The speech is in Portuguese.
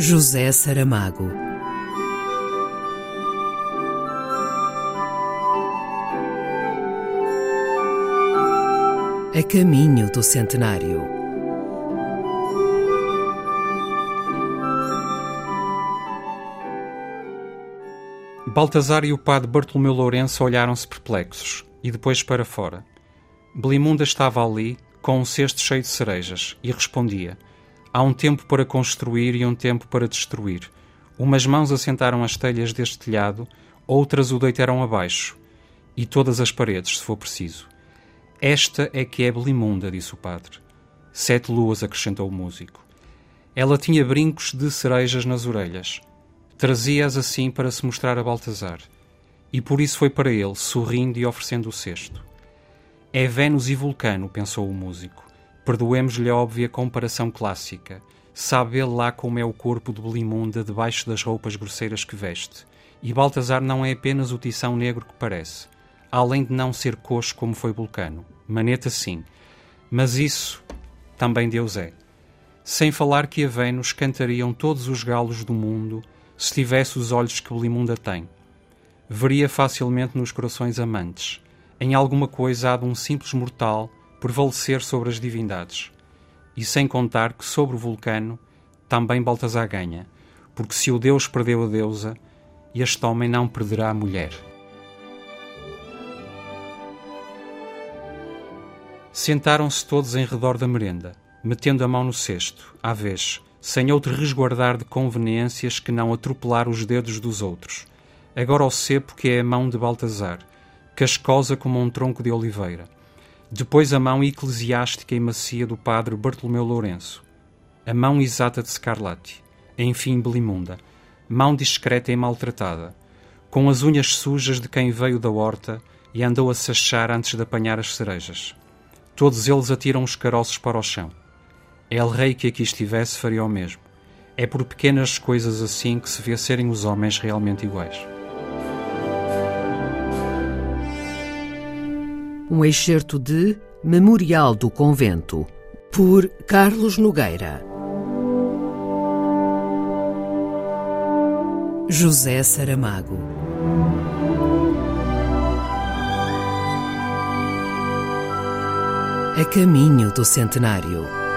José Saramago. A caminho do centenário. Baltazar e o padre Bartolomeu Lourenço olharam-se perplexos e depois para fora. Belimunda estava ali, com um cesto cheio de cerejas, e respondia: Há um tempo para construir e um tempo para destruir. Umas mãos assentaram as telhas deste telhado, outras o deitaram abaixo, e todas as paredes, se for preciso. Esta é que é Belimunda, disse o padre. Sete luas, acrescentou o músico. Ela tinha brincos de cerejas nas orelhas. Trazia-as assim para se mostrar a Baltazar. E por isso foi para ele, sorrindo e oferecendo o cesto. É Vênus e Vulcano, pensou o músico. Perdoemos-lhe a óbvia comparação clássica. Sabe ele lá como é o corpo de Belimunda debaixo das roupas grosseiras que veste. E Baltazar não é apenas o tição negro que parece, além de não ser coxo como foi Vulcano. Maneta sim. Mas isso também Deus é. Sem falar que a Vênus cantariam todos os galos do mundo se tivesse os olhos que Belimunda tem. Veria facilmente nos corações amantes. Em alguma coisa há de um simples mortal prevalecer sobre as divindades. E sem contar que sobre o vulcano também Baltazar ganha, porque se o Deus perdeu a deusa, este homem não perderá a mulher. Sentaram-se todos em redor da merenda, metendo a mão no cesto, à vez, sem outro resguardar de conveniências que não atropelar os dedos dos outros. Agora o cepo que é a mão de Baltazar, cascosa como um tronco de oliveira depois a mão eclesiástica e macia do padre Bartolomeu Lourenço, a mão exata de Scarlatti, enfim Belimunda, mão discreta e maltratada, com as unhas sujas de quem veio da horta e andou a sachar antes de apanhar as cerejas. Todos eles atiram os caroços para o chão. El Rei que aqui estivesse faria o mesmo. É por pequenas coisas assim que se vê serem os homens realmente iguais. Um excerto de Memorial do Convento, por Carlos Nogueira. José Saramago. A caminho do centenário.